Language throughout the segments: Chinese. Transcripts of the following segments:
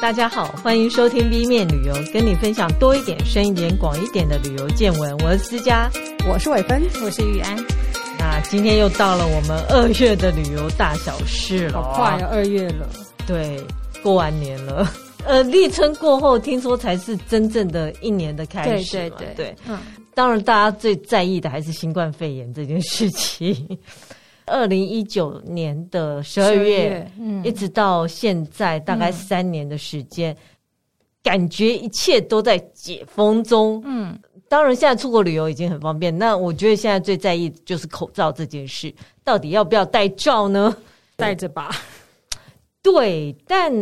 大家好，欢迎收听 B 面旅游，跟你分享多一点、深一点、广一点的旅游见闻。我是思佳，我是伟芬，我是玉安。那今天又到了我们二月的旅游大小事了，好快呀，二月了。对，过完年了。呃，立春过后，听说才是真正的一年的开始。对对对，对嗯，当然，大家最在意的还是新冠肺炎这件事情。二零一九年的十二月，嗯，一直到现在，大概三年的时间，嗯，感觉一切都在解封中。嗯，当然，现在出国旅游已经很方便。那我觉得现在最在意的就是口罩这件事，到底要不要戴罩呢？戴着吧。对，但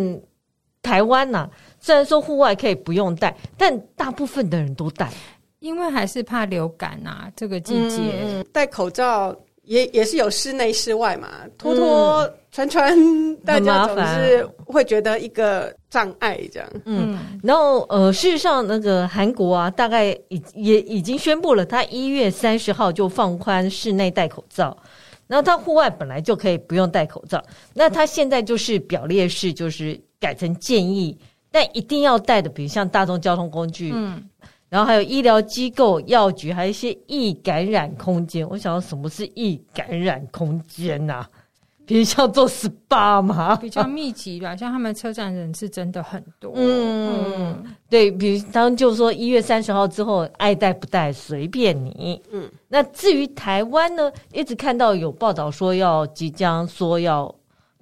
台湾呐，虽然说户外可以不用戴，但大部分的人都戴，因为还是怕流感啊。这个季节，嗯，戴口罩。也也是有室内室外嘛，拖拖穿穿，嗯、大家总是会觉得一个障碍这样。嗯，然后呃，事实上那个韩国啊，大概已也已经宣布了，他一月三十号就放宽室内戴口罩，然后他户外本来就可以不用戴口罩，那他现在就是表列式，就是改成建议，但一定要戴的，比如像大众交通工具。嗯。然后还有医疗机构、药局，还有一些易感染空间。我想要什么是易感染空间呐、啊？比如像做 SPA 嘛，比较密集吧。像他们车站人是真的很多。嗯，嗯对，比如他们就说一月三十号之后，爱戴不戴随便你。嗯，那至于台湾呢，一直看到有报道说要即将说要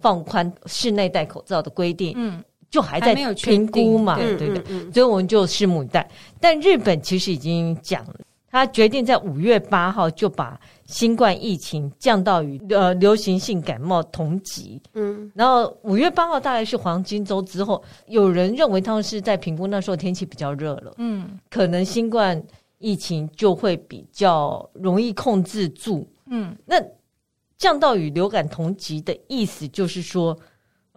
放宽室内戴口罩的规定。嗯。就还在评估嘛，对对对，所以我们就拭目以待。但日本其实已经讲了，他决定在五月八号就把新冠疫情降到与呃流行性感冒同级。嗯，然后五月八号大概是黄金周之后，有人认为他们是在评估那时候天气比较热了，嗯，可能新冠疫情就会比较容易控制住。嗯，那降到与流感同级的意思就是说。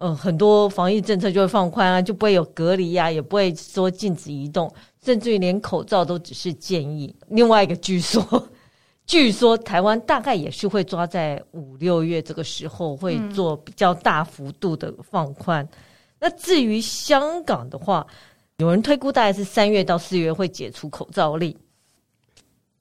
嗯，很多防疫政策就会放宽啊，就不会有隔离呀、啊，也不会说禁止移动，甚至于连口罩都只是建议。另外一个，据说，据说台湾大概也是会抓在五六月这个时候会做比较大幅度的放宽。嗯、那至于香港的话，有人推估大概是三月到四月会解除口罩令。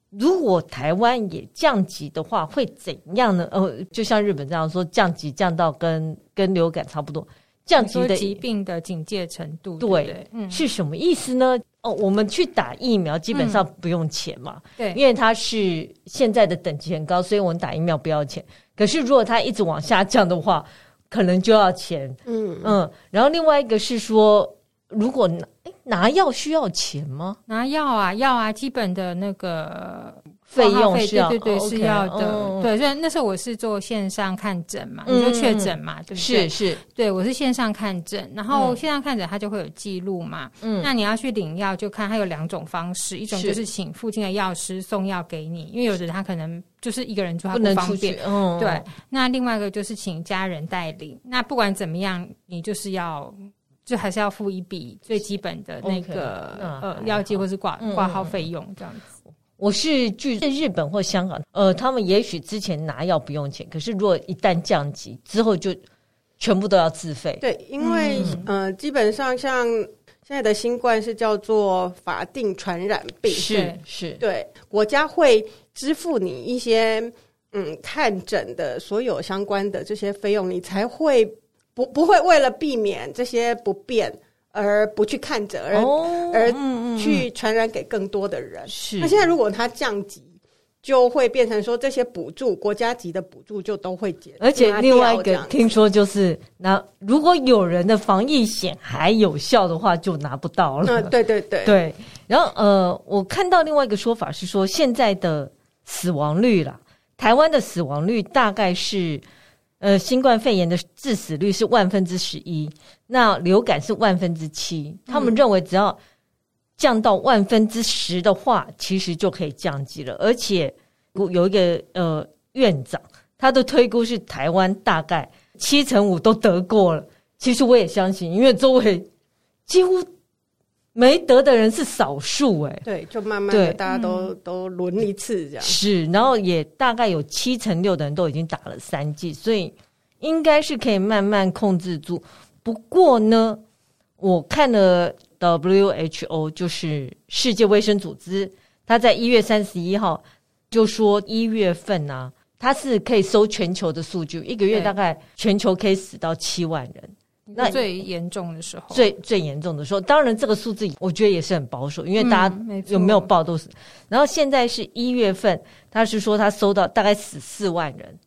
如果台湾也降级的话，会怎样呢？呃，就像日本这样说，降级降到跟跟流感差不多，降级的疾病的警戒程度，对，对对嗯，是什么意思呢？哦，我们去打疫苗基本上不用钱嘛，嗯、对，因为它是现在的等级很高，所以我们打疫苗不要钱。可是如果它一直往下降的话，可能就要钱。嗯嗯，然后另外一个是说，如果。拿拿药需要钱吗？拿药啊，药啊，基本的那个费用是要，对对对，哦、是要的。对，所以那时候我是做线上看诊嘛，嗯、你说确诊嘛，对不对？是是，对我是线上看诊，然后线上看诊它就会有记录嘛。嗯，那你要去领药，就看它有两种方式，一种就是请附近的药师送药给你，因为有的人他可能就是一个人住他不方便。嗯，对。那另外一个就是请家人代领。那不管怎么样，你就是要。就还是要付一笔最基本的那个 okay, 呃药剂或是挂挂号费用这样子。我是据在日本或香港，呃，他们也许之前拿药不用钱，可是如果一旦降级之后，就全部都要自费。对，因为、嗯、呃，基本上像现在的新冠是叫做法定传染病，是是，对，国家会支付你一些嗯看诊的所有相关的这些费用，你才会。不不会为了避免这些不便而不去看诊，而、哦、而去传染给更多的人。是，那现在如果它降级，就会变成说这些补助国家级的补助就都会减。而且另外一个听说就是，那如果有人的防疫险还有效的话，就拿不到了。嗯，对对对对。然后呃，我看到另外一个说法是说，现在的死亡率啦，台湾的死亡率大概是。呃，新冠肺炎的致死率是万分之十一，那流感是万分之七。他们认为只要降到万分之十的话，其实就可以降级了。而且有一个呃院长，他的推估是台湾大概七成五都得过了。其实我也相信，因为周围几乎。没得的人是少数哎，对，就慢慢的大家都、嗯、都轮一次这样。是，然后也大概有七成六的人都已经打了三剂，所以应该是可以慢慢控制住。不过呢，我看了 WHO，就是世界卫生组织，他在一月三十一号就说一月份啊，他是可以收全球的数据，一个月大概全球可以死到七万人。那最严重的时候，最最严重的时候，当然这个数字我觉得也是很保守，因为大家有没有报都是。嗯、然后现在是一月份，他是说他收到大概死四万人，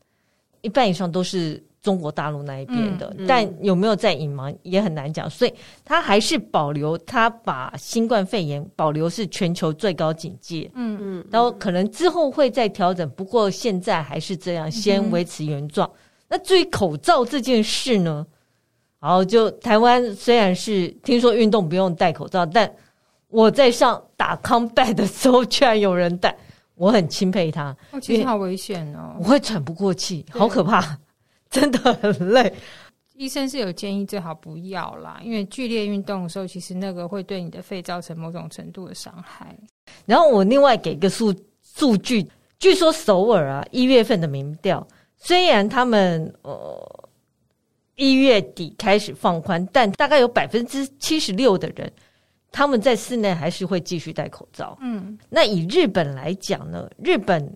一半以上都是中国大陆那一边的，嗯、但有没有在隐瞒也很难讲，所以他还是保留他把新冠肺炎保留是全球最高警戒，嗯嗯，然后可能之后会再调整，不过现在还是这样，先维持原状。嗯、那至于口罩这件事呢？然后就台湾虽然是听说运动不用戴口罩，但我在上打康拜的时候，居然有人戴，我很钦佩他。哦，其实好危险哦，我会喘不过气，好可怕，真的很累。医生是有建议最好不要啦，因为剧烈运动的时候，其实那个会对你的肺造成某种程度的伤害。然后我另外给一个数数据，据说首尔啊一月份的民调，虽然他们呃。一月底开始放宽，但大概有百分之七十六的人，他们在室内还是会继续戴口罩。嗯，那以日本来讲呢？日本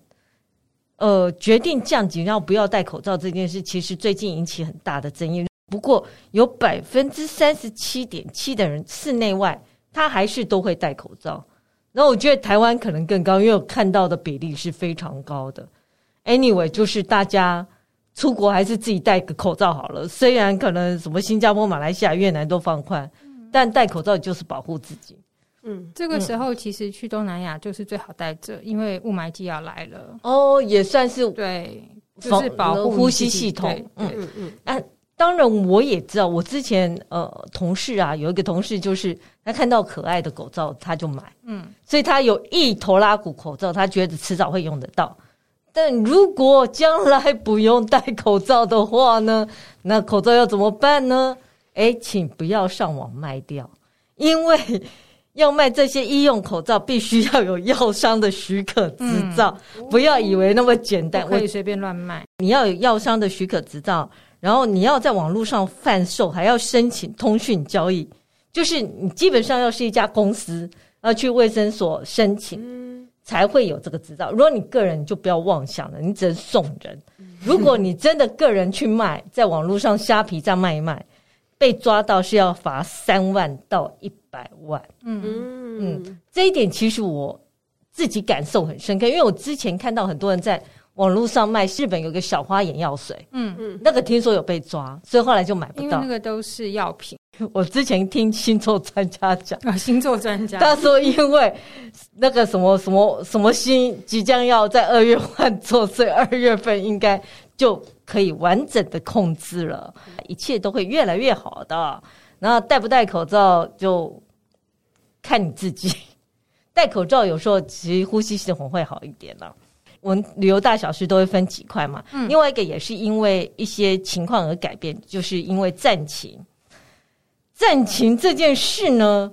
呃决定降级，然后不要戴口罩这件事，其实最近引起很大的争议。不过有百分之三十七点七的人室内外他还是都会戴口罩。那我觉得台湾可能更高，因为我看到的比例是非常高的。Anyway，就是大家。出国还是自己戴个口罩好了。虽然可能什么新加坡、马来西亚、越南都放宽，但戴口罩就是保护自己。嗯，这个时候其实去东南亚就是最好戴着，因为雾霾季要来了。哦，也算是对，就是保护呼吸系统。嗯嗯嗯。啊，当然我也知道，我之前呃同事啊，有一个同事就是他看到可爱的口罩他就买，嗯，所以他有一头拉骨口罩，他觉得迟早会用得到。但如果将来不用戴口罩的话呢？那口罩要怎么办呢？哎，请不要上网卖掉，因为 要卖这些医用口罩，必须要有药商的许可执照。嗯、不要以为那么简单，可以随便乱卖。你要有药商的许可执照，然后你要在网络上贩售，还要申请通讯交易，就是你基本上要是一家公司，要去卫生所申请。嗯才会有这个执照。如果你个人就不要妄想了，你只能送人。如果你真的个人去卖，在网络上虾皮这样卖一卖，被抓到是要罚三万到一百万。嗯嗯，这一点其实我自己感受很深刻，因为我之前看到很多人在网络上卖日本有个小花眼药水，嗯嗯，那个听说有被抓，所以后来就买不到。因为那个都是药品。我之前听星座专家讲啊，星座专家他说，因为那个什么什么什么星即将要在二月换作，所以二月份应该就可以完整的控制了，一切都会越来越好的。然后戴不戴口罩就看你自己，戴口罩有时候其实呼吸系统会好一点了。我们旅游大小事都会分几块嘛，嗯，另外一个也是因为一些情况而改变，就是因为战情。战情这件事呢，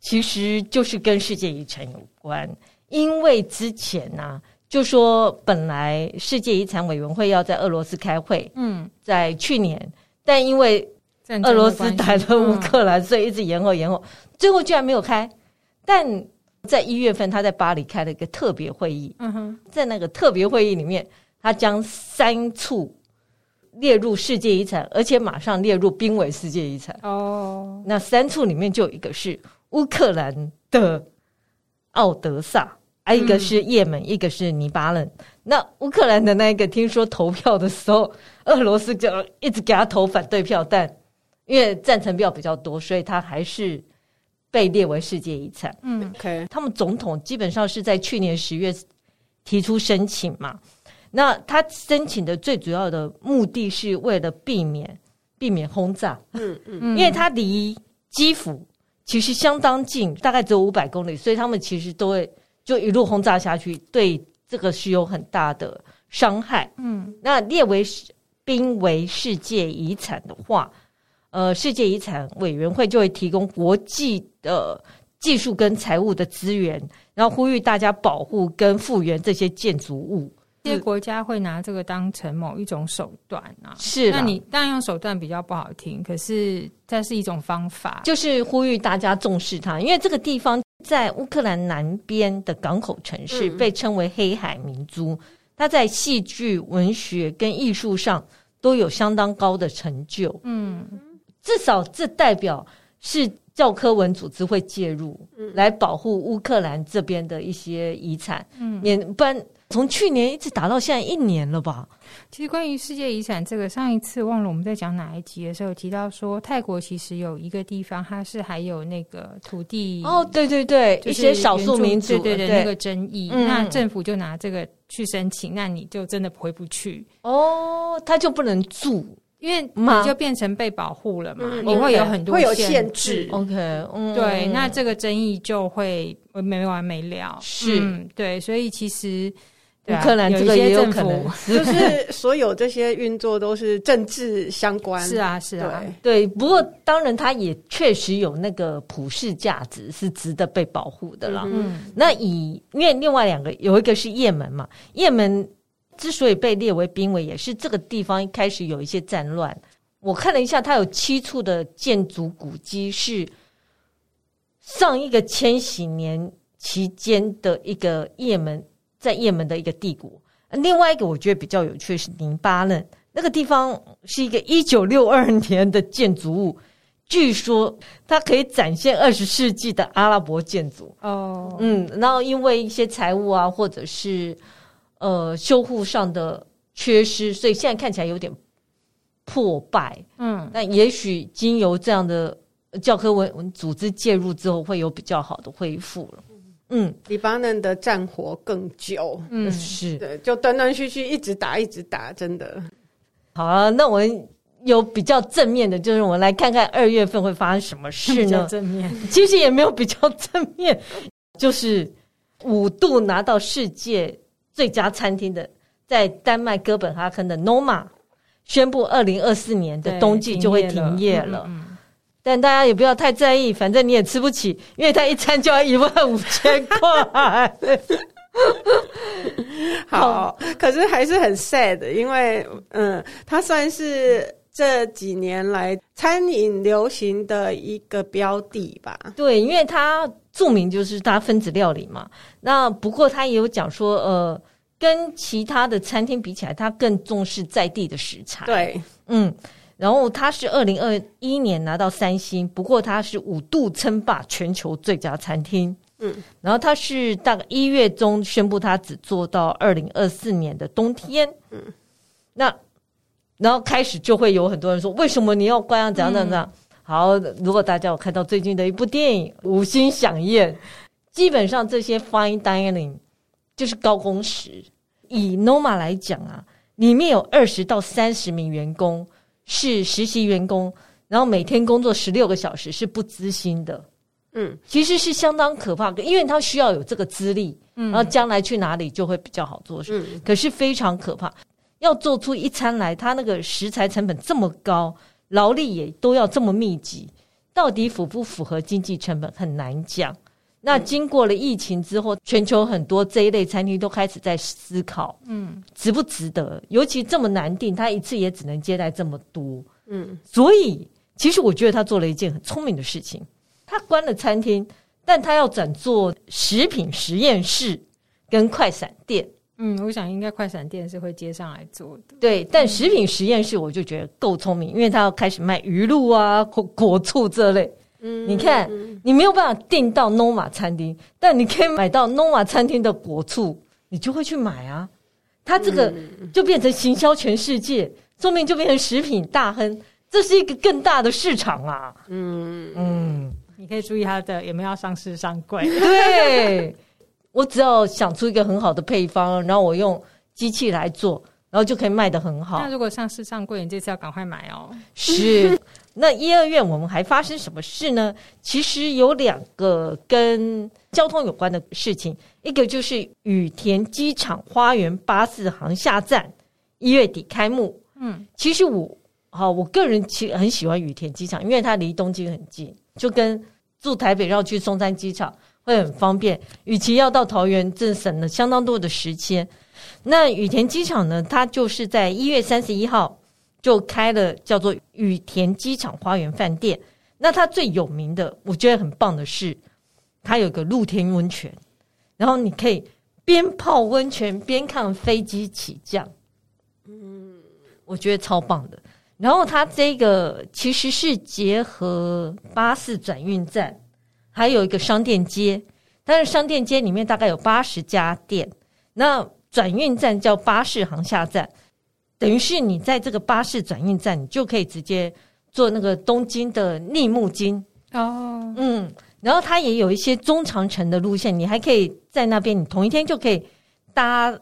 其实就是跟世界遗产有关。因为之前呢、啊，就说本来世界遗产委员会要在俄罗斯开会，嗯，在去年，但因为俄罗斯打了乌克兰，所以一直延后延后，最后居然没有开。但在一月份，他在巴黎开了一个特别会议，嗯哼，在那个特别会议里面，他将三处。列入世界遗产，而且马上列入濒危世界遗产。哦，那三处里面就有一个是乌克兰的奥德萨，一个是叶门，嗯、一个是尼巴嫩。那乌克兰的那个，听说投票的时候，俄罗斯就一直给他投反对票，但因为赞成票比较多，所以他还是被列为世界遗产。嗯，OK，他们总统基本上是在去年十月提出申请嘛。那他申请的最主要的目的是为了避免避免轰炸，嗯嗯，因为他离基辅其实相当近，大概只有五百公里，所以他们其实都会就一路轰炸下去，对这个是有很大的伤害。嗯，那列为濒危世界遗产的话，呃，世界遗产委员会就会提供国际的技术跟财务的资源，然后呼吁大家保护跟复原这些建筑物。这些国家会拿这个当成某一种手段啊。是，那你当然用手段比较不好听，可是这是一种方法，就是呼吁大家重视它，因为这个地方在乌克兰南边的港口城市，被称为黑海明珠。它在戏剧、文学跟艺术上都有相当高的成就。嗯，至少这代表是。教科文组织会介入，来保护乌克兰这边的一些遗产，嗯，免不然从去年一直打到现在一年了吧？其实关于世界遗产这个，上一次忘了我们在讲哪一集的时候提到说，泰国其实有一个地方，它是还有那个土地哦，对对对，一些少数民族对对对那个争议，那政府就拿这个去申请，那你就真的回不去哦，他就不能住。因为你就变成被保护了嘛，你会有很多会有限制。OK，嗯，对，那这个争议就会没完没了。是，对，所以其实乌克兰这个也有可能，就是所有这些运作都是政治相关。是啊，是啊，对。不过当然，它也确实有那个普世价值，是值得被保护的啦。嗯，那以因为另外两个有一个是也门嘛，也门。之所以被列为濒危，也是这个地方一开始有一些战乱。我看了一下，它有七处的建筑古迹是上一个千禧年期间的一个也门，在也门的一个帝国。另外一个我觉得比较有趣是黎巴嫩，那个地方是一个一九六二年的建筑物，据说它可以展现二十世纪的阿拉伯建筑。哦，嗯，然后因为一些财务啊，或者是。呃，修护上的缺失，所以现在看起来有点破败。嗯，那也许经由这样的教科文组织介入之后，会有比较好的恢复了。嗯，黎巴嫩的战火更久，嗯，是对，就断断续续一直打，一直打，真的。好啊，那我们有比较正面的，就是我们来看看二月份会发生什么事呢？正面其实也没有比较正面，就是五度拿到世界。最佳餐厅的，在丹麦哥本哈根的 Noma 宣布，二零二四年的冬季就会停业了。嗯嗯、但大家也不要太在意，反正你也吃不起，因为他一餐就要一万五千块。好，可是还是很 sad，因为嗯，它算是这几年来餐饮流行的一个标的吧。对，因为它。著名就是它分子料理嘛，那不过他也有讲说，呃，跟其他的餐厅比起来，他更重视在地的食材。对，嗯，然后他是二零二一年拿到三星，不过他是五度称霸全球最佳餐厅。嗯，然后他是大概一月中宣布他只做到二零二四年的冬天。嗯，那然后开始就会有很多人说，为什么你要关啊？怎样怎样怎样？嗯好，如果大家有看到最近的一部电影《五星响宴》，基本上这些 fine dining 就是高工时。以 Noma 来讲啊，里面有二十到三十名员工是实习员工，然后每天工作十六个小时，是不资薪的。嗯，其实是相当可怕的，因为他需要有这个资历，然后将来去哪里就会比较好做事。嗯，可是非常可怕，要做出一餐来，他那个食材成本这么高。劳力也都要这么密集，到底符不符合经济成本很难讲。那经过了疫情之后，全球很多这一类餐厅都开始在思考，嗯，值不值得？尤其这么难订，他一次也只能接待这么多，嗯。所以，其实我觉得他做了一件很聪明的事情，他关了餐厅，但他要转做食品实验室跟快闪店。嗯，我想应该快闪店是会接上来做的。对，但食品实验室我就觉得够聪明，因为他要开始卖鱼露啊、果果醋这类。嗯，你看，你没有办法订到 Noma 餐厅，但你可以买到 Noma 餐厅的果醋，你就会去买啊。它这个就变成行销全世界，说明就变成食品大亨，这是一个更大的市场啊。嗯嗯，你可以注意它的有没有要上市上柜。对。我只要想出一个很好的配方，然后我用机器来做，然后就可以卖得很好。那如果上市上柜，你这次要赶快买哦。是。那一二月我们还发生什么事呢？其实有两个跟交通有关的事情，一个就是羽田机场花园巴士航厦站一月底开幕。嗯，其实我好，我个人其实很喜欢羽田机场，因为它离东京很近，就跟住台北绕去松山机场。会很方便，与其要到桃园，这省了相当多的时间。那羽田机场呢，它就是在一月三十一号就开了叫做羽田机场花园饭店。那它最有名的，我觉得很棒的是，它有个露天温泉，然后你可以边泡温泉边看飞机起降。嗯，我觉得超棒的。然后它这个其实是结合巴士转运站，还有一个商店街。但是商店街里面大概有八十家店，那转运站叫巴士航下站，等于是你在这个巴士转运站，你就可以直接坐那个东京的逆木津哦，嗯，然后它也有一些中长程的路线，你还可以在那边，你同一天就可以搭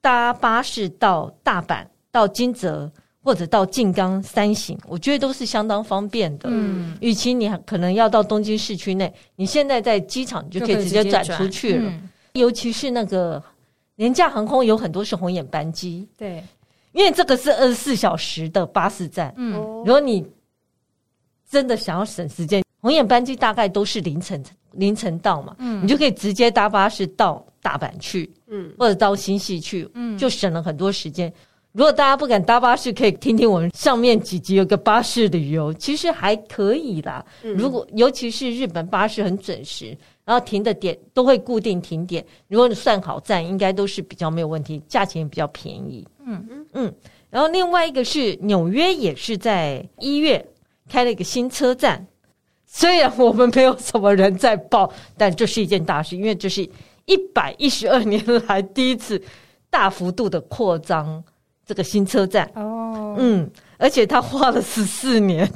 搭巴士到大阪、到金泽。或者到静冈三省，我觉得都是相当方便的。嗯，与其你可能要到东京市区内，你现在在机场你就可以直接转出去了。嗯、尤其是那个廉价航空，有很多是红眼班机。对，因为这个是二十四小时的巴士站。嗯，如果你真的想要省时间，红眼班机大概都是凌晨凌晨到嘛。嗯，你就可以直接搭巴士到大阪去。嗯，或者到新潟去。嗯，就省了很多时间。如果大家不敢搭巴士，可以听听我们上面几集有个巴士旅游，其实还可以啦。如果尤其是日本巴士很准时，然后停的点都会固定停点，如果你算好站，应该都是比较没有问题，价钱也比较便宜。嗯嗯嗯。然后另外一个是纽约，也是在一月开了一个新车站，虽然我们没有什么人在报，但这是一件大事，因为这是一百一十二 年来第一次大幅度的扩张。这个新车站哦，嗯，而且他花了十四年，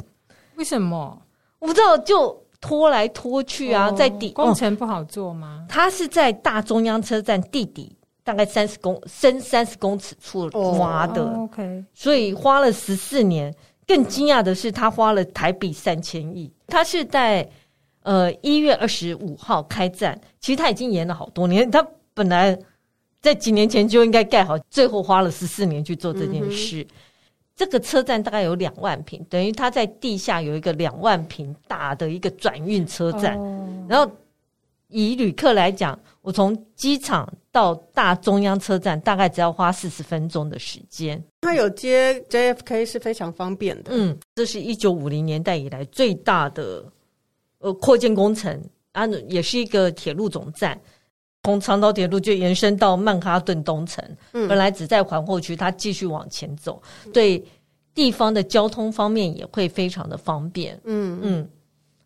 为什么？我不知道，就拖来拖去啊，哦、在底工程不好做吗？他是在大中央车站地底大概三十公深三十公尺处挖的、哦、，OK，所以花了十四年。更惊讶的是，他花了台币三千亿。他是在呃一月二十五号开战，其实他已经延了好多年。他本来。在几年前就应该盖好，最后花了十四年去做这件事。嗯、这个车站大概有两万平，等于它在地下有一个两万平大的一个转运车站。哦、然后以旅客来讲，我从机场到大中央车站大概只要花四十分钟的时间。它有接 JFK 是非常方便的。嗯，这是一九五零年代以来最大的呃扩建工程，啊，也是一个铁路总站。从长岛铁路就延伸到曼哈顿东城，嗯、本来只在皇后区，它继续往前走，对地方的交通方面也会非常的方便。嗯嗯，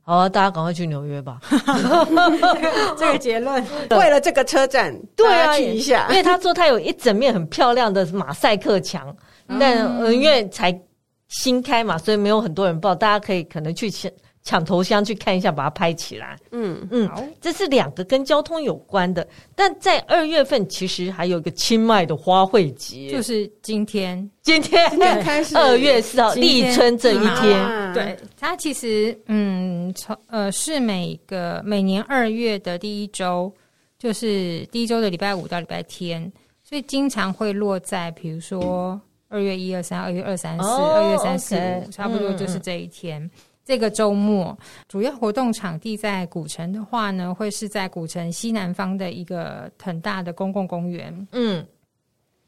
好啊，大家赶快去纽约吧。这个结论，为了这个车站，对啊，去一下，因为他说他有一整面很漂亮的马赛克墙，嗯、但因为才新开嘛，所以没有很多人报，大家可以可能去前。抢头香去看一下，把它拍起来。嗯嗯，好，这是两个跟交通有关的。但在二月份，其实还有一个清迈的花卉节，就是今天，今天开始二月四号立春这一天。啊、对，它其实嗯，从呃是每个每年二月的第一周，就是第一周的礼拜五到礼拜天，所以经常会落在比如说二月一二三、二月二三四、二月三四五，差不多就是这一天。嗯这个周末主要活动场地在古城的话呢，会是在古城西南方的一个很大的公共公园。嗯，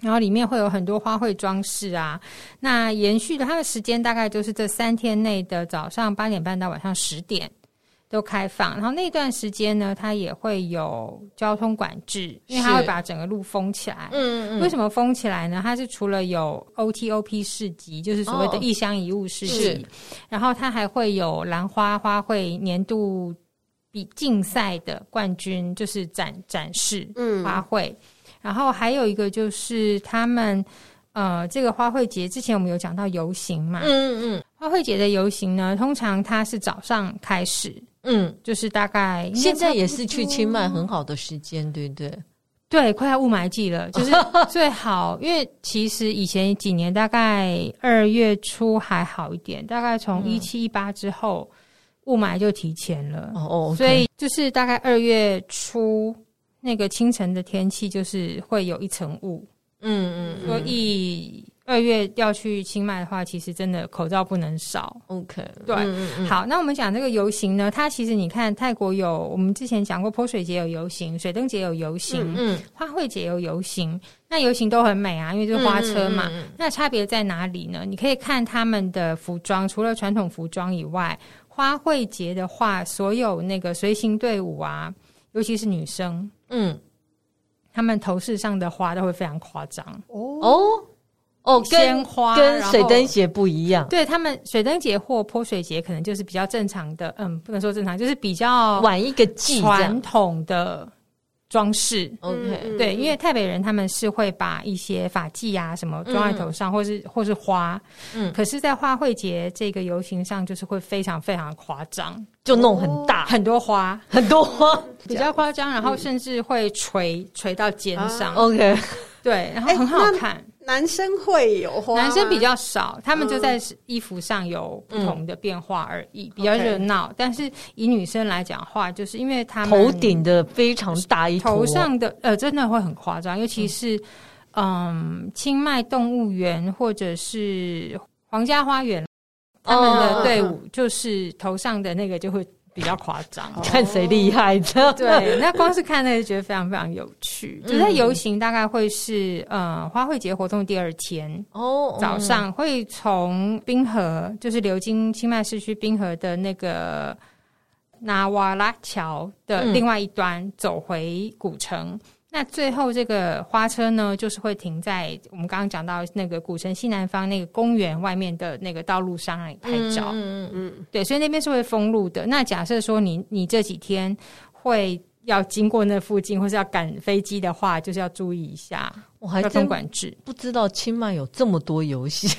然后里面会有很多花卉装饰啊。那延续的它的时间大概就是这三天内的早上八点半到晚上十点。都开放，然后那段时间呢，它也会有交通管制，因为它会把整个路封起来。嗯嗯。为什么封起来呢？它是除了有 OTOP 市集，就是所谓的一乡一物市集，哦、然后它还会有兰花花卉年度比竞赛的冠军，就是展展示花卉。嗯、然后还有一个就是他们呃，这个花卉节之前我们有讲到游行嘛？嗯嗯嗯。花卉节的游行呢，通常它是早上开始。嗯，就是大概现在也是去清迈很好的时间，对不对？对，快要雾霾季了，就是最好。因为其实以前几年大概二月初还好一点，大概从一七一八之后雾霾就提前了。哦哦，okay、所以就是大概二月初那个清晨的天气就是会有一层雾。嗯嗯，所以二月要去清迈的话，其实真的口罩不能少。OK，对，嗯嗯好，那我们讲这个游行呢，它其实你看泰国有我们之前讲过泼水节有游行，水灯节有游行，嗯，嗯花卉节有游行，那游行都很美啊，因为就是花车嘛。那差别在哪里呢？你可以看他们的服装，除了传统服装以外，花卉节的话，所有那个随行队伍啊，尤其是女生，嗯，他们头饰上的花都会非常夸张哦。哦，鲜花跟水灯节不一样。对他们，水灯节或泼水节可能就是比较正常的，嗯，不能说正常，就是比较晚一个季传统的装饰。OK，对，因为台北人他们是会把一些发髻啊什么装在头上，嗯、或是或是花。嗯，可是，在花卉节这个游行上，就是会非常非常夸张，就弄很大，很多花，很多花，比较夸张，然后甚至会垂垂到肩上。啊、OK，对，然后很好看。欸男生会有花，男生比较少，他们就在衣服上有不同的变化而已，嗯、比较热闹。Okay. 但是以女生来讲的话，就是因为他们头顶的非常大一头上的呃，真的会很夸张，尤其是嗯，清迈、嗯、动物园或者是皇家花园，他们的队伍就是头上的那个就会。比较夸张，看谁厉害的。对，那光是看那就觉得非常非常有趣。就在游行大概会是呃花卉节活动第二天哦，早上会从冰河，就是流经清迈市区冰河的那个纳瓦拉桥的另外一端走回古城。那最后这个花车呢，就是会停在我们刚刚讲到那个古城西南方那个公园外面的那个道路上让你拍照。嗯嗯嗯，对，所以那边是会封路的。那假设说你你这几天会要经过那附近，或是要赶飞机的话，就是要注意一下，我还交通管制。不知道清迈有这么多游戏。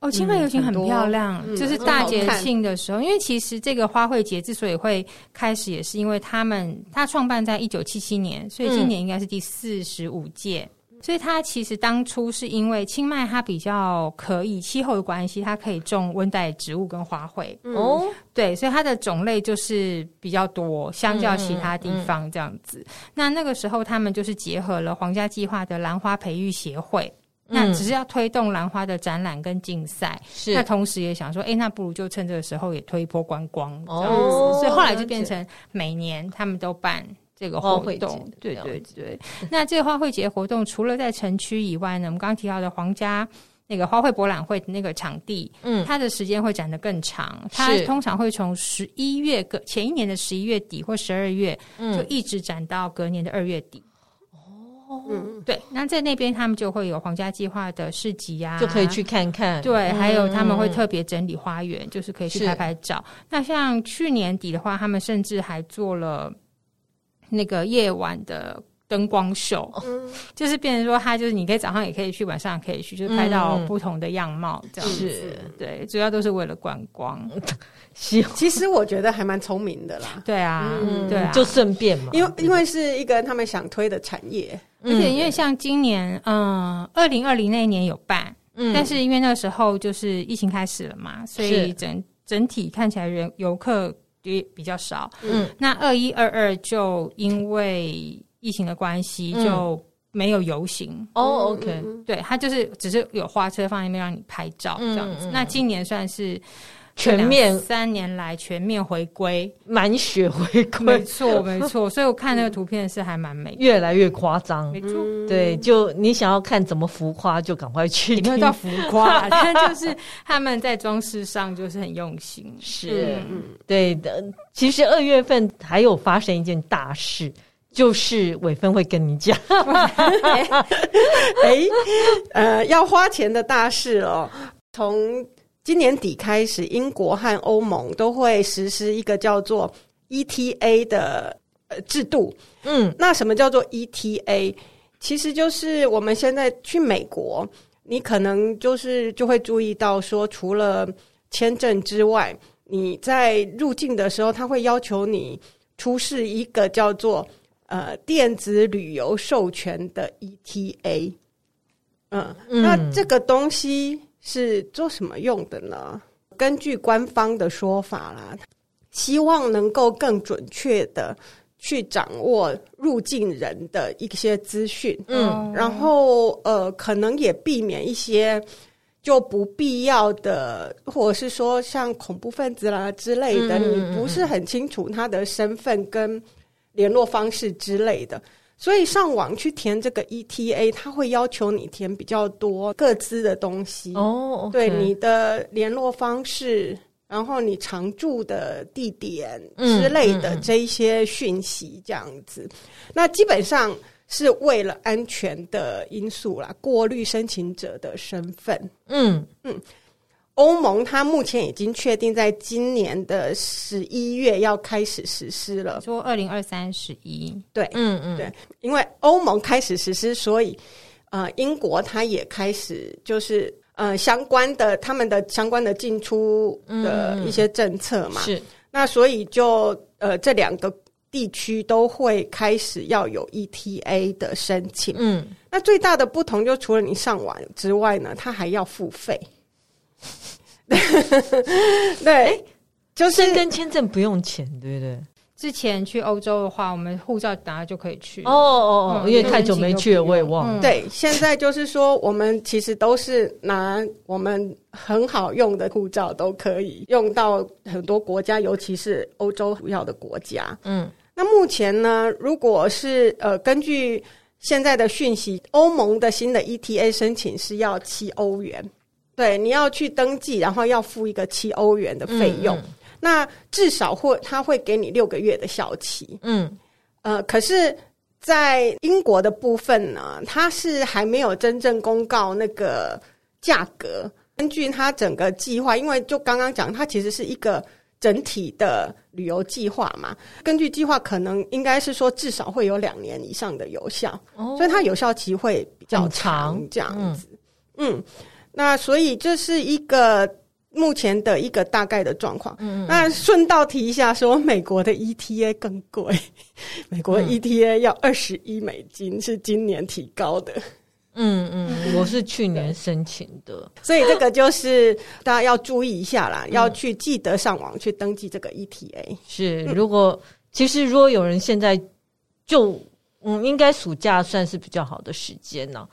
哦，清迈游行很漂亮，嗯、就是大节庆的时候，嗯、因为其实这个花卉节之所以会开始，也是因为他们他创办在一九七七年，所以今年应该是第四十五届。嗯、所以它其实当初是因为清迈它比较可以气候的关系，它可以种温带植物跟花卉。哦、嗯，对，所以它的种类就是比较多，相较其他地方这样子。嗯嗯、那那个时候他们就是结合了皇家计划的兰花培育协会。那只是要推动兰花的展览跟竞赛，是。那同时也想说，哎、欸，那不如就趁这个时候也推一波观光这样子，哦、所以后来就变成每年他们都办这个活动，对对对。那这个花卉节活动除了在城区以外呢，我们刚刚提到的皇家那个花卉博览会的那个场地，嗯，它的时间会展得更长，它通常会从十一月隔前一年的十一月底或十二月，嗯。就一直展到隔年的二月底。嗯，对，那在那边他们就会有皇家计划的市集呀、啊，就可以去看看。对，还有他们会特别整理花园，嗯、就是可以去拍拍照。那像去年底的话，他们甚至还做了那个夜晚的。灯光秀，嗯、就是变成说，它就是你可以早上也可以去，晚上也可以去，就是拍到不同的样貌，这样子。是对，主要都是为了观光。其实我觉得还蛮聪明的啦。对啊，嗯、对啊，就顺便嘛。因为因为是一个他们想推的产业，而且因为像今年，嗯，二零二零那一年有办，嗯，但是因为那个时候就是疫情开始了嘛，所以整是整体看起来人游客也比较少。嗯，那二一二二就因为。疫情的关系就没有游行哦，OK，对，他就是只是有花车放在那边让你拍照这样子。那今年算是全面三年来全面回归，满血回归，没错没错。所以我看那个图片是还蛮美，越来越夸张，没错。对，就你想要看怎么浮夸，就赶快去。没有到浮夸，但就是他们在装饰上就是很用心。是，对的。其实二月份还有发生一件大事。就是伟芬会跟你讲，哎，呃，要花钱的大事哦。从今年底开始，英国和欧盟都会实施一个叫做 ETA 的呃制度。嗯，那什么叫做 ETA？其实就是我们现在去美国，你可能就是就会注意到说，除了签证之外，你在入境的时候，他会要求你出示一个叫做呃，电子旅游授权的 ETA，嗯，嗯，那这个东西是做什么用的呢？根据官方的说法啦，希望能够更准确的去掌握入境人的一些资讯，嗯，然后呃，可能也避免一些就不必要的，或者是说像恐怖分子啦之类的，嗯、你不是很清楚他的身份跟联络方式之类的，所以上网去填这个 ETA，他会要求你填比较多各自的东西。哦对你的联络方式。然后你常住的地点之类的这一些讯息，这样子，嗯嗯嗯、那基本上是为了安全的因素啦，过滤申请者的身份。嗯。嗯，欧盟它目前已经确定在今年的十一月要开始实施了，说二零二三十一，对，嗯嗯，对，因为欧盟开始实施，所以呃，英国它也开始就是。呃，相关的他们的相关的进出的一些政策嘛，嗯、是那所以就呃这两个地区都会开始要有 ETA 的申请。嗯，那最大的不同就除了你上网之外呢，它还要付费。对，就是跟签证不用钱，对不对？之前去欧洲的话，我们护照拿就可以去。哦哦哦，因为太久没去了，我也忘了。嗯、对，现在就是说，我们其实都是拿我们很好用的护照，都可以用到很多国家，尤其是欧洲主要的国家。嗯，那目前呢，如果是呃，根据现在的讯息，欧盟的新的 ETA 申请是要七欧元。对，你要去登记，然后要付一个七欧元的费用。嗯嗯那至少会，他会给你六个月的效期。嗯，呃，可是，在英国的部分呢，它是还没有真正公告那个价格。根据它整个计划，因为就刚刚讲，它其实是一个整体的旅游计划嘛。根据计划，可能应该是说至少会有两年以上的有效，哦，所以它有效期会比较长，这样子。嗯，嗯，那所以这是一个。目前的一个大概的状况，嗯，嗯，那顺道提一下，说美国的 ETA 更贵，美国 ETA 要二十一美金，是今年提高的。嗯嗯，我是去年申请的，所以这个就是大家要注意一下啦，要去记得上网去登记这个 ETA。是，如果其实如果有人现在就嗯，应该暑假算是比较好的时间呢。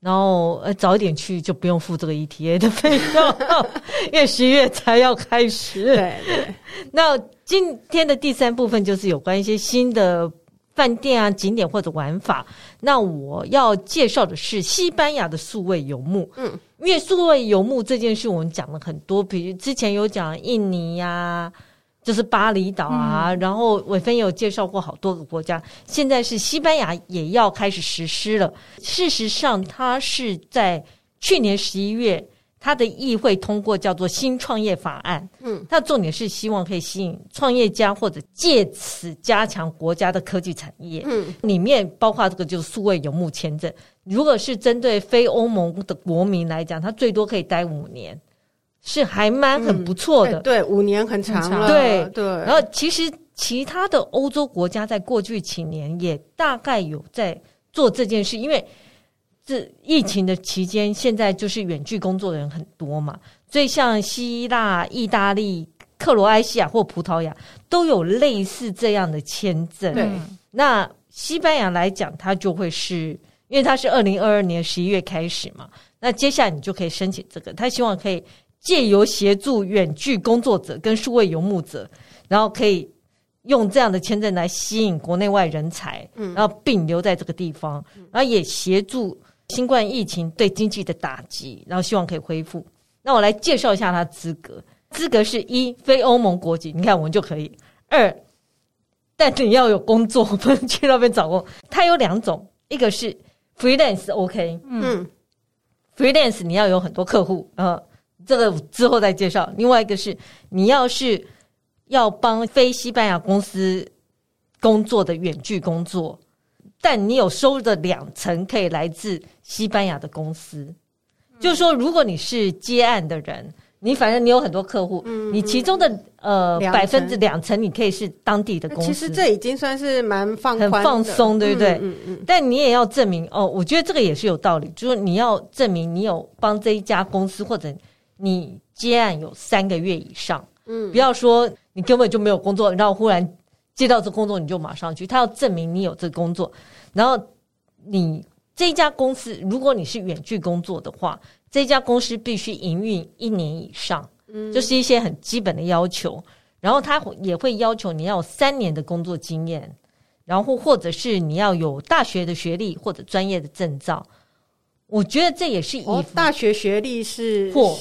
然后呃，早一点去就不用付这个 ETA 的费用，因为十一月才要开始。对对。那今天的第三部分就是有关一些新的饭店啊、景点或者玩法。那我要介绍的是西班牙的数位游牧。嗯，因为数位游牧这件事我们讲了很多，比如之前有讲印尼呀、啊。就是巴厘岛啊，嗯、然后伟芬也有介绍过好多个国家，现在是西班牙也要开始实施了。事实上，它是在去年十一月，它的议会通过叫做新创业法案。嗯，它重点是希望可以吸引创业家，或者借此加强国家的科技产业。嗯，里面包括这个就是数位游牧签证，如果是针对非欧盟的国民来讲，它最多可以待五年。是还蛮很不错的，嗯欸、对，五年很长了，对对。然后其实其他的欧洲国家在过去几年也大概有在做这件事，因为这疫情的期间，现在就是远距工作的人很多嘛，所以像希腊、意大利、克罗埃西亚或葡萄牙都有类似这样的签证。对，那西班牙来讲，它就会是因为它是二零二二年十一月开始嘛，那接下来你就可以申请这个，他希望可以。借由协助远距工作者跟数位游牧者，然后可以用这样的签证来吸引国内外人才，然后并留在这个地方，然后也协助新冠疫情对经济的打击，然后希望可以恢复。那我来介绍一下他资格，资格是一非欧盟国籍，你看我们就可以；二，但你要有工作，不能去那边找工。它有两种，一个是 freelance，OK，嗯，freelance 你要有很多客户，呃。这个之后再介绍。另外一个是，你要是要帮非西班牙公司工作的远距工作，但你有收入的两成可以来自西班牙的公司。嗯、就是说，如果你是接案的人，你反正你有很多客户，嗯、你其中的呃百分之两成你可以是当地的公司。其实这已经算是蛮放宽、很放松，对不对？嗯嗯，但你也要证明哦，我觉得这个也是有道理，就是你要证明你有帮这一家公司或者。你接案有三个月以上，嗯，不要说你根本就没有工作，然后忽然接到这工作你就马上去，他要证明你有这工作，然后你这家公司，如果你是远距工作的话，这家公司必须营运一年以上，嗯，就是一些很基本的要求，然后他也会要求你要有三年的工作经验，然后或者是你要有大学的学历或者专业的证照。我觉得这也是以、哦、大学学历是或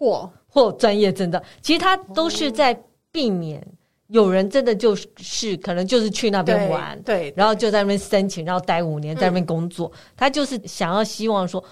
或或专业证照，其实他都是在避免有人真的就是可能就是去那边玩，对，对，然后就在那边申请，然后待五年在那边工作。嗯、他就是想要希望说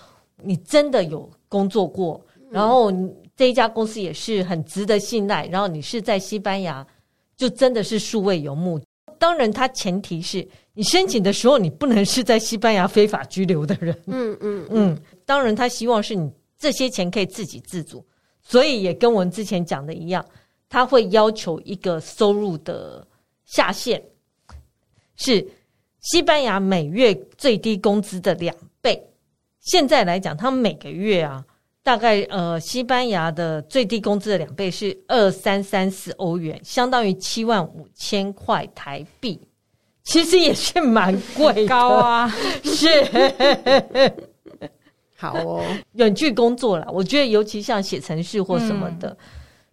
你真的有工作过，然后这一家公司也是很值得信赖，然后你是在西班牙就真的是数位游牧。当然，他前提是你申请的时候，你不能是在西班牙非法居留的人。嗯嗯嗯。当然，他希望是你这些钱可以自给自足，所以也跟我们之前讲的一样，他会要求一个收入的下限是西班牙每月最低工资的两倍。现在来讲，他们每个月啊。大概呃，西班牙的最低工资的两倍是二三三四欧元，相当于七万五千块台币，其实也是蛮贵高啊。是，好哦，远距工作了，我觉得尤其像写程序或什么的。嗯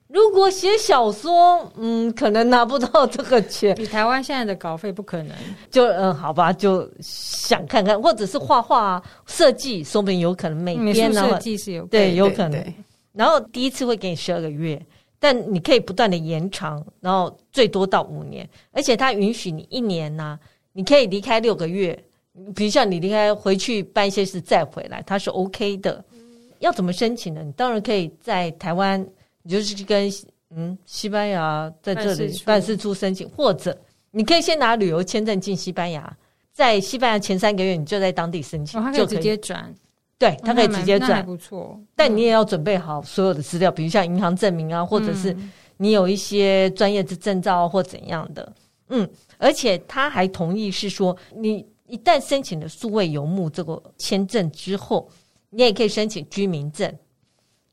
如果写小说，嗯，可能拿不到这个钱。以台湾现在的稿费不可能，就嗯，好吧，就想看看，或者是画画啊、设计，说不定有可能每天呢。设计是有对，有可能。然后第一次会给你十二个月，但你可以不断的延长，然后最多到五年，而且它允许你一年呢、啊，你可以离开六个月，比如像你离开回去办一些事再回来，他是 OK 的。要怎么申请呢？你当然可以在台湾。你就是跟嗯西班牙在这里办事处申请，或者你可以先拿旅游签证进西班牙，在西班牙前三个月你就在当地申请，哦、他可以直接转，对他可以直接转，不错。但你也要准备好所有的资料，比如像银行证明啊，或者是你有一些专业的证照或怎样的。嗯，而且他还同意是说，你一旦申请了数位游牧这个签证之后，你也可以申请居民证，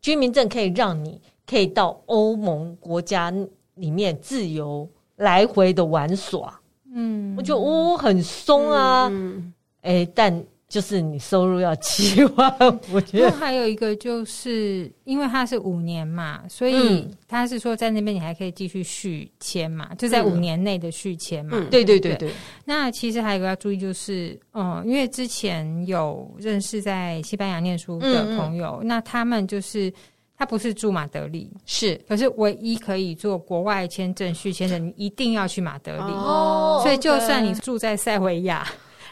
居民证可以让你。可以到欧盟国家里面自由来回的玩耍，嗯，我觉得哦很松啊，嗯，哎、欸，但就是你收入要七万，我觉得还有一个就是因为它是五年嘛，所以他是说在那边你还可以继续续签嘛，嗯，就在五年内的续签嘛，嗯，对对对对，对。那其实还有一个要注意就是，嗯，因为之前有认识在西班牙念书的朋友，嗯嗯，那他们就是。他不是住马德里，是，可是唯一可以做国外签证续签的，你一定要去马德里。哦，所以就算你住在塞维亚，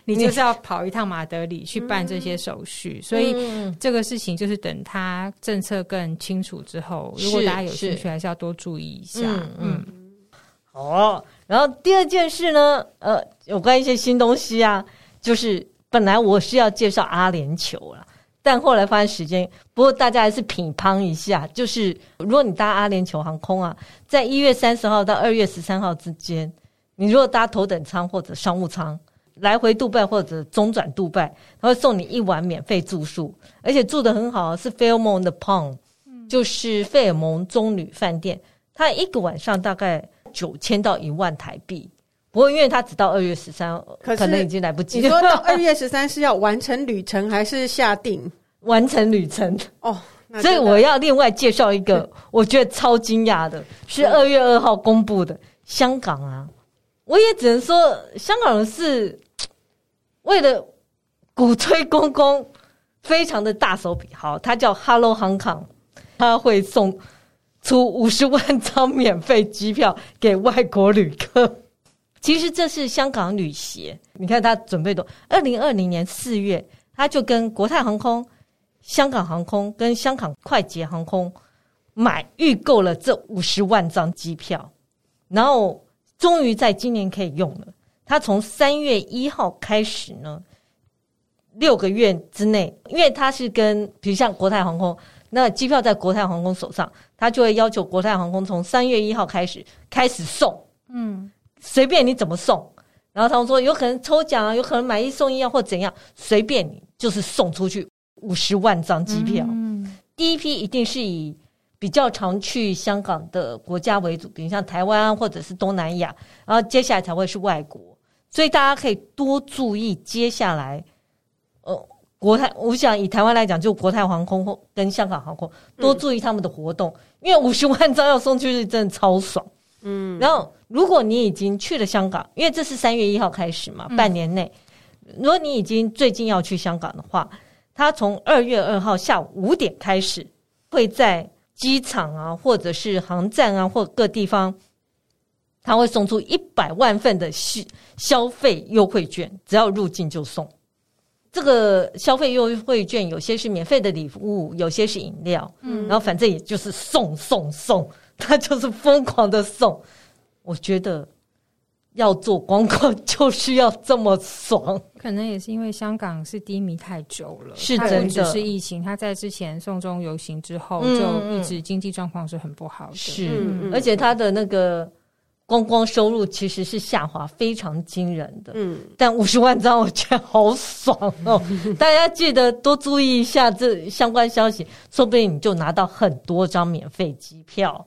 你就是要跑一趟马德里去办这些手续。嗯、所以这个事情就是等他政策更清楚之后，如果大家有兴趣，还是要多注意一下。嗯，嗯好。然后第二件事呢，呃，有关一些新东西啊，就是本来我是要介绍阿联酋了。但后来发现时间，不过大家还是品乓一下。就是如果你搭阿联酋航空啊，在一月三十号到二月十三号之间，你如果搭头等舱或者商务舱来回杜拜或者中转杜拜，他会送你一晚免费住宿，而且住的很好，是费尔蒙的 Palm，就是费尔蒙棕榈饭店，它一个晚上大概九千到一万台币。不过，因为他只到二月十三，可能已经来不及了。你说到 二月十三是要完成旅程还是下定？完成旅程哦，所以我要另外介绍一个，我觉得超惊讶的，是二月二号公布的香港啊！我也只能说，香港人是 为了鼓吹公公，非常的大手笔。好，他叫 Hello Hong Kong，他会送出五十 万张免费机票给外国旅客。其实这是香港旅协，你看他准备的。二零二零年四月，他就跟国泰航空、香港航空跟香港快捷航空买预购了这五十万张机票，然后终于在今年可以用了。他从三月一号开始呢，六个月之内，因为他是跟比如像国泰航空，那机票在国泰航空手上，他就会要求国泰航空从三月一号开始开始送，嗯。随便你怎么送，然后他们说有可能抽奖啊，有可能买一送一啊，或怎样，随便你，就是送出去五十万张机票。嗯，第一批一定是以比较常去香港的国家为主，比如像台湾或者是东南亚，然后接下来才会是外国，所以大家可以多注意接下来，呃，国泰，我想以台湾来讲，就国泰航空跟香港航空多注意他们的活动，嗯、因为五十万张要送出去，真的超爽。嗯，然后如果你已经去了香港，因为这是三月一号开始嘛，半年内，如果你已经最近要去香港的话，他从二月二号下午五点开始会在。机场啊，或者是航站啊，或各地方，他会送出一百万份的消消费优惠券，只要入境就送。这个消费优惠券有些是免费的礼物，有些是饮料，嗯，然后反正也就是送送送，他就是疯狂的送。我觉得。要做观光就是要这么爽，可能也是因为香港是低迷太久了，是真的。是疫情，他在之前送中游行之后，就一直经济状况是很不好的。是，而且他的那个观光收入其实是下滑非常惊人的。嗯，但五十万张我觉得好爽哦！大家记得多注意一下这相关消息，说不定你就拿到很多张免费机票。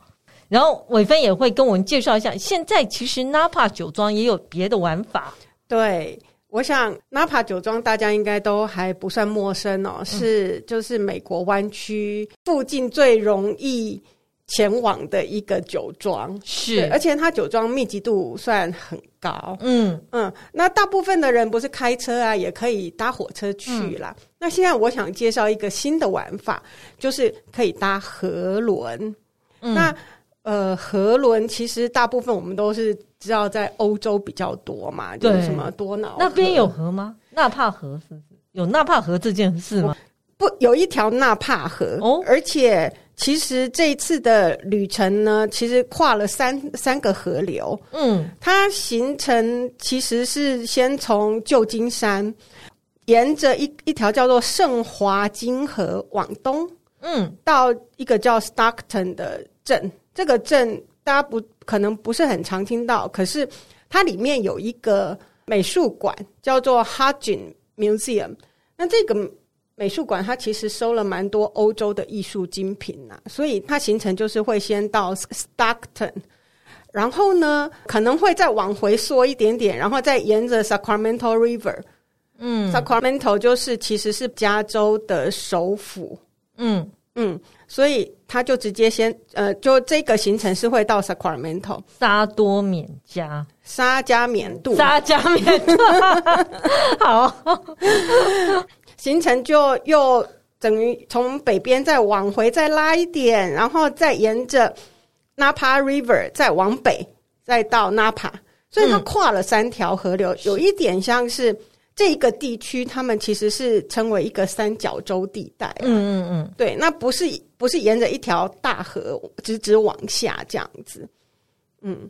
然后伟芬也会跟我们介绍一下，现在其实 Napa 酒庄也有别的玩法。对，我想 Napa 酒庄大家应该都还不算陌生哦，嗯、是就是美国湾区附近最容易前往的一个酒庄，是，而且它酒庄密集度算很高。嗯嗯，那大部分的人不是开车啊，也可以搭火车去啦。嗯、那现在我想介绍一个新的玩法，就是可以搭河轮。嗯、那呃，河轮其实大部分我们都是知道在欧洲比较多嘛，对就是什么多瑙河那边有河吗？纳帕河是不是有纳帕河这件事吗？不，有一条纳帕河哦，而且其实这一次的旅程呢，其实跨了三三个河流，嗯，它行程其实是先从旧金山沿着一一条叫做圣华金河往东，嗯，到一个叫 Stockton 的镇。这个镇大家不可能不是很常听到，可是它里面有一个美术馆叫做 Hodgkin Museum。那这个美术馆它其实收了蛮多欧洲的艺术精品呐、啊，所以它行程就是会先到 Stockton，然后呢可能会再往回缩一点点，然后再沿着 Sacramento River，嗯，Sacramento 就是其实是加州的首府，嗯。嗯。所以他就直接先呃，就这个行程是会到 Sacramento，沙多缅加，沙加缅度，沙加缅度，好，行程就又等于从北边再往回再拉一点，然后再沿着 Napa River 再往北，再到 Napa，所以它跨了三条河流，嗯、有一点像是。这一个地区，他们其实是称为一个三角洲地带啊。嗯嗯嗯，对，那不是不是沿着一条大河直直往下这样子。嗯，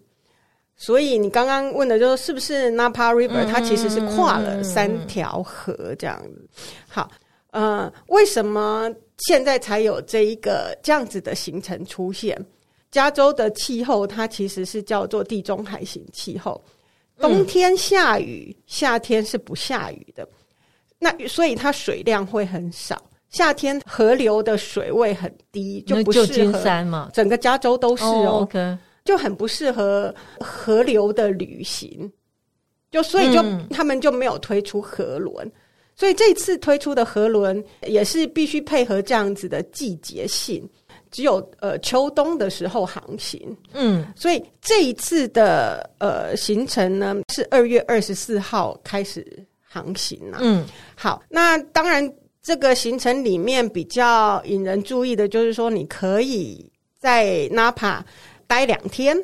所以你刚刚问的就是是不是 Napa River？它其实是跨了三条河这样子。好，呃，为什么现在才有这一个这样子的行程出现？加州的气候它其实是叫做地中海型气候。冬天下雨，夏天是不下雨的。那所以它水量会很少。夏天河流的水位很低，就不适合。金山嘛，整个加州都是哦，OK，就很不适合河流的旅行。就所以就他们就没有推出河轮。所以这次推出的河轮也是必须配合这样子的季节性。只有呃秋冬的时候航行，嗯，所以这一次的呃行程呢是二月二十四号开始航行了，嗯，好，那当然这个行程里面比较引人注意的就是说，你可以在 Napa 待两天，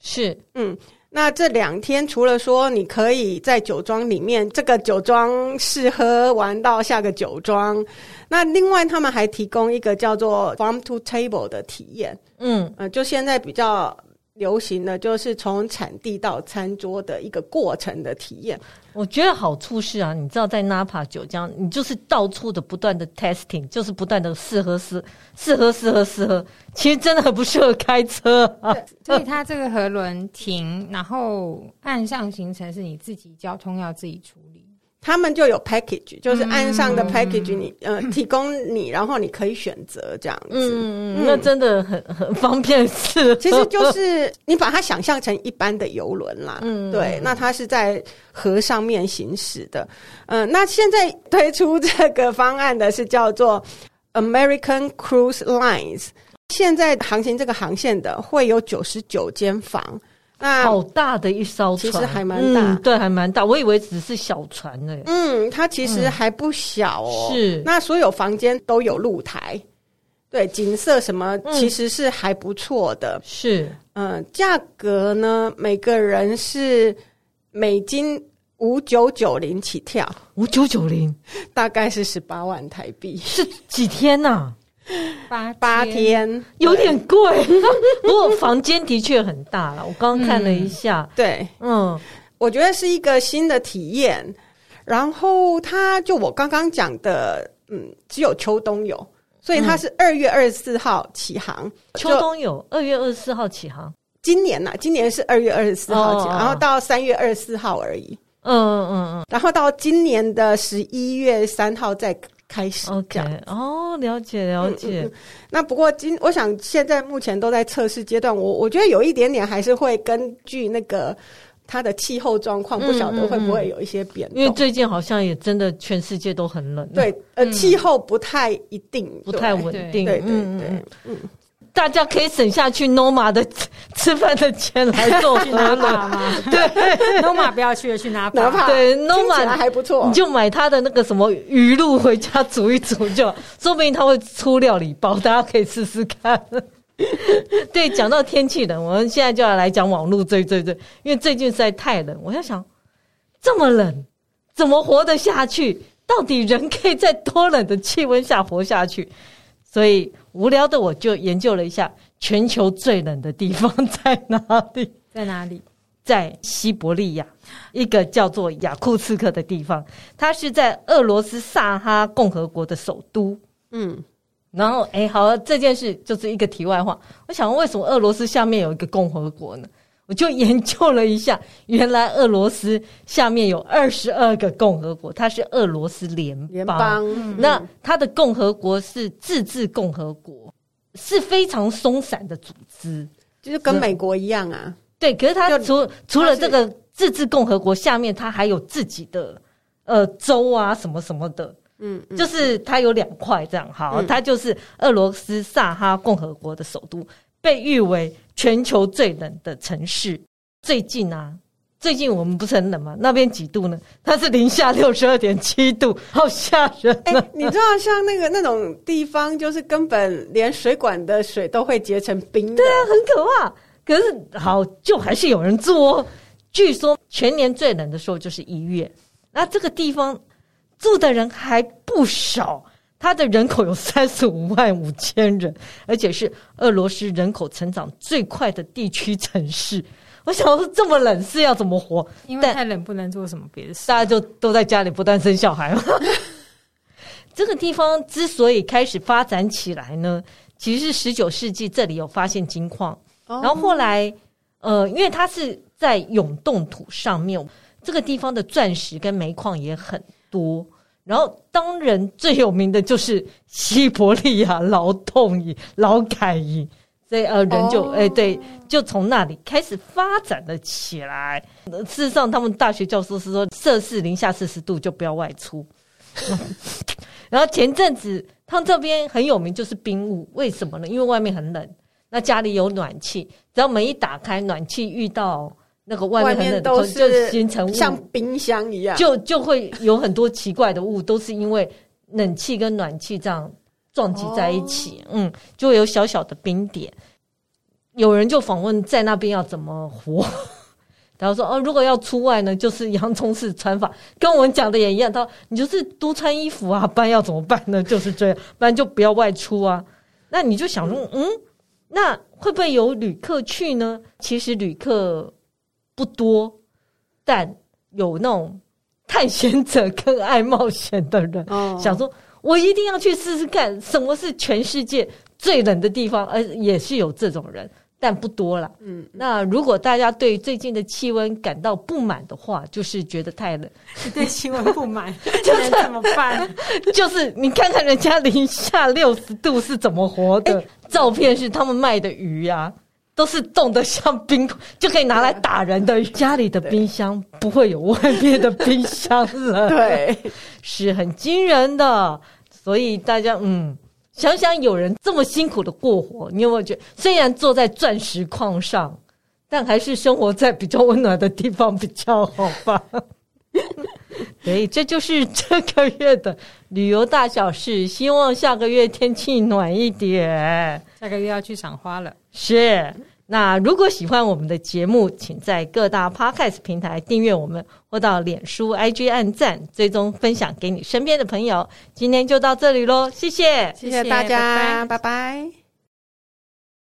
是，嗯。那这两天除了说你可以在酒庄里面，这个酒庄试喝玩到下个酒庄，那另外他们还提供一个叫做 Farm to Table 的体验，嗯，呃，就现在比较。流行的就是从产地到餐桌的一个过程的体验，我觉得好处是啊，你知道在 Napa 酒庄，你就是到处的不断的 testing，就是不断的试喝试试喝试喝试喝，其实真的很不适合开车啊。所以它这个河轮停，然后岸上行程是你自己交通要自己处理。他们就有 package，就是岸上的 package，你、嗯、呃提供你，然后你可以选择这样子。嗯嗯，那真的很很方便是，其实就是你把它想象成一般的游轮啦。嗯，对，那它是在河上面行驶的。嗯、呃，那现在推出这个方案的是叫做 American Cruise Lines，现在航行这个航线的会有九十九间房。那好大的一艘船，其实还蛮大，嗯，对，还蛮大。我以为只是小船呢。嗯，它其实还不小哦。嗯、是，那所有房间都有露台，对，景色什么其实是还不错的。嗯、是，嗯，价格呢，每个人是美金五九九零起跳，五九九零，大概是十八万台币。是几天呐、啊？八八天有点贵，不过房间的确很大了。我刚刚看了一下，嗯、对，嗯，我觉得是一个新的体验。然后它就我刚刚讲的，嗯，只有秋冬有，所以它是二月二十四号起航。嗯、秋冬有二月二十四号起航，今年呐、啊，今年是二月二十四号起航，哦、然后到三月二十四号而已。嗯嗯嗯，然后到今年的十一月三号再。开始 OK 哦，了解了解。嗯嗯嗯、那不过今我想现在目前都在测试阶段，我我觉得有一点点还是会根据那个它的气候状况，不晓得会不会有一些变动。因为最近好像也真的全世界都很冷。对，呃，气候不太一定，不太稳定。对对对，嗯。大家可以省下去 Noma 的吃饭的钱来做 去拿法吗？对，Noma 不要去了，去拿拿吧。对，Noma 还不错，你就买他的那个什么鱼露回家煮一煮，就说不定他会出料理包，大家可以试试看。对，讲到天气冷，我们现在就要来讲网络最最最，因为最近实在太冷，我在想，这么冷怎么活得下去？到底人可以在多冷的气温下活下去？所以。无聊的我就研究了一下全球最冷的地方在哪里？在哪里？在西伯利亚，一个叫做雅库茨克的地方。它是在俄罗斯萨哈共和国的首都。嗯，然后哎，好，这件事就是一个题外话。我想问，为什么俄罗斯下面有一个共和国呢？我就研究了一下，原来俄罗斯下面有二十二个共和国，它是俄罗斯联邦。联邦，嗯、那它的共和国是自治共和国，是非常松散的组织，就是跟美国一样啊。对，可是它除除了这个自治共和国下面，它还有自己的呃州啊什么什么的。嗯，嗯就是它有两块这样。好，嗯、它就是俄罗斯萨哈共和国的首都。被誉为全球最冷的城市。最近啊，最近我们不是很冷吗？那边几度呢？它是零下六十二点七度，好吓人啊！欸，你知道，像那个那种地方，就是根本连水管的水都会结成冰的。对啊，很可怕。可是好，就还是有人住哦。据说全年最冷的时候就是一月，那这个地方住的人还不少。它的人口有三十五万五千人，而且是俄罗斯人口成长最快的地区城市。我想说，这么冷是要怎么活？因为太冷不能做什么别的事，大家就都在家里不断生小孩嘛。这个地方之所以开始发展起来呢，其实是十九世纪这里有发现金矿，然后后来呃，因为它是在永冻土上面，这个地方的钻石跟煤矿也很多。然后，当然最有名的就是西伯利亚劳动营、劳改营，所以呃，人就哎、oh. 对，就从那里开始发展了起来。事实上，他们大学教授是说，摄氏零下四十度就不要外出。然后前阵子他们这边很有名，就是冰雾，为什么呢？因为外面很冷，那家里有暖气，只要门一打开，暖气遇到。那个外面很冷，都是形成像冰箱一样，就就会有很多奇怪的雾，都是因为冷气跟暖气这样撞击在一起，哦、嗯，就会有小小的冰点。有人就访问在那边要怎么活，然后说哦，如果要出外呢，就是洋葱式穿法，跟我们讲的也一样。他说你就是多穿衣服啊，不然要怎么办呢？就是这样，不然就不要外出啊。那你就想说，嗯，那会不会有旅客去呢？其实旅客。不多，但有那种探险者跟爱冒险的人，哦、想说我一定要去试试看什么是全世界最冷的地方，而也是有这种人。但不多了。嗯，那如果大家对最近的气温感到不满的话，就是觉得太冷，对气温不满，这能怎么办？就是你看看人家零下六十度是怎么活的，欸、照片是他们卖的鱼啊，都是冻得像冰，就可以拿来打人的。家里的冰箱不会有外面的冰箱了，对，是很惊人的。所以大家嗯。想想有人这么辛苦的过活，你有没有觉得，虽然坐在钻石矿上，但还是生活在比较温暖的地方比较好吧？对，这就是这个月的旅游大小事。希望下个月天气暖一点，下个月要去赏花了。是。那如果喜欢我们的节目，请在各大 Podcast 平台订阅我们，或到脸书、IG 按赞，追踪分享给你身边的朋友。今天就到这里喽，谢谢，谢谢大家，拜拜。拜拜。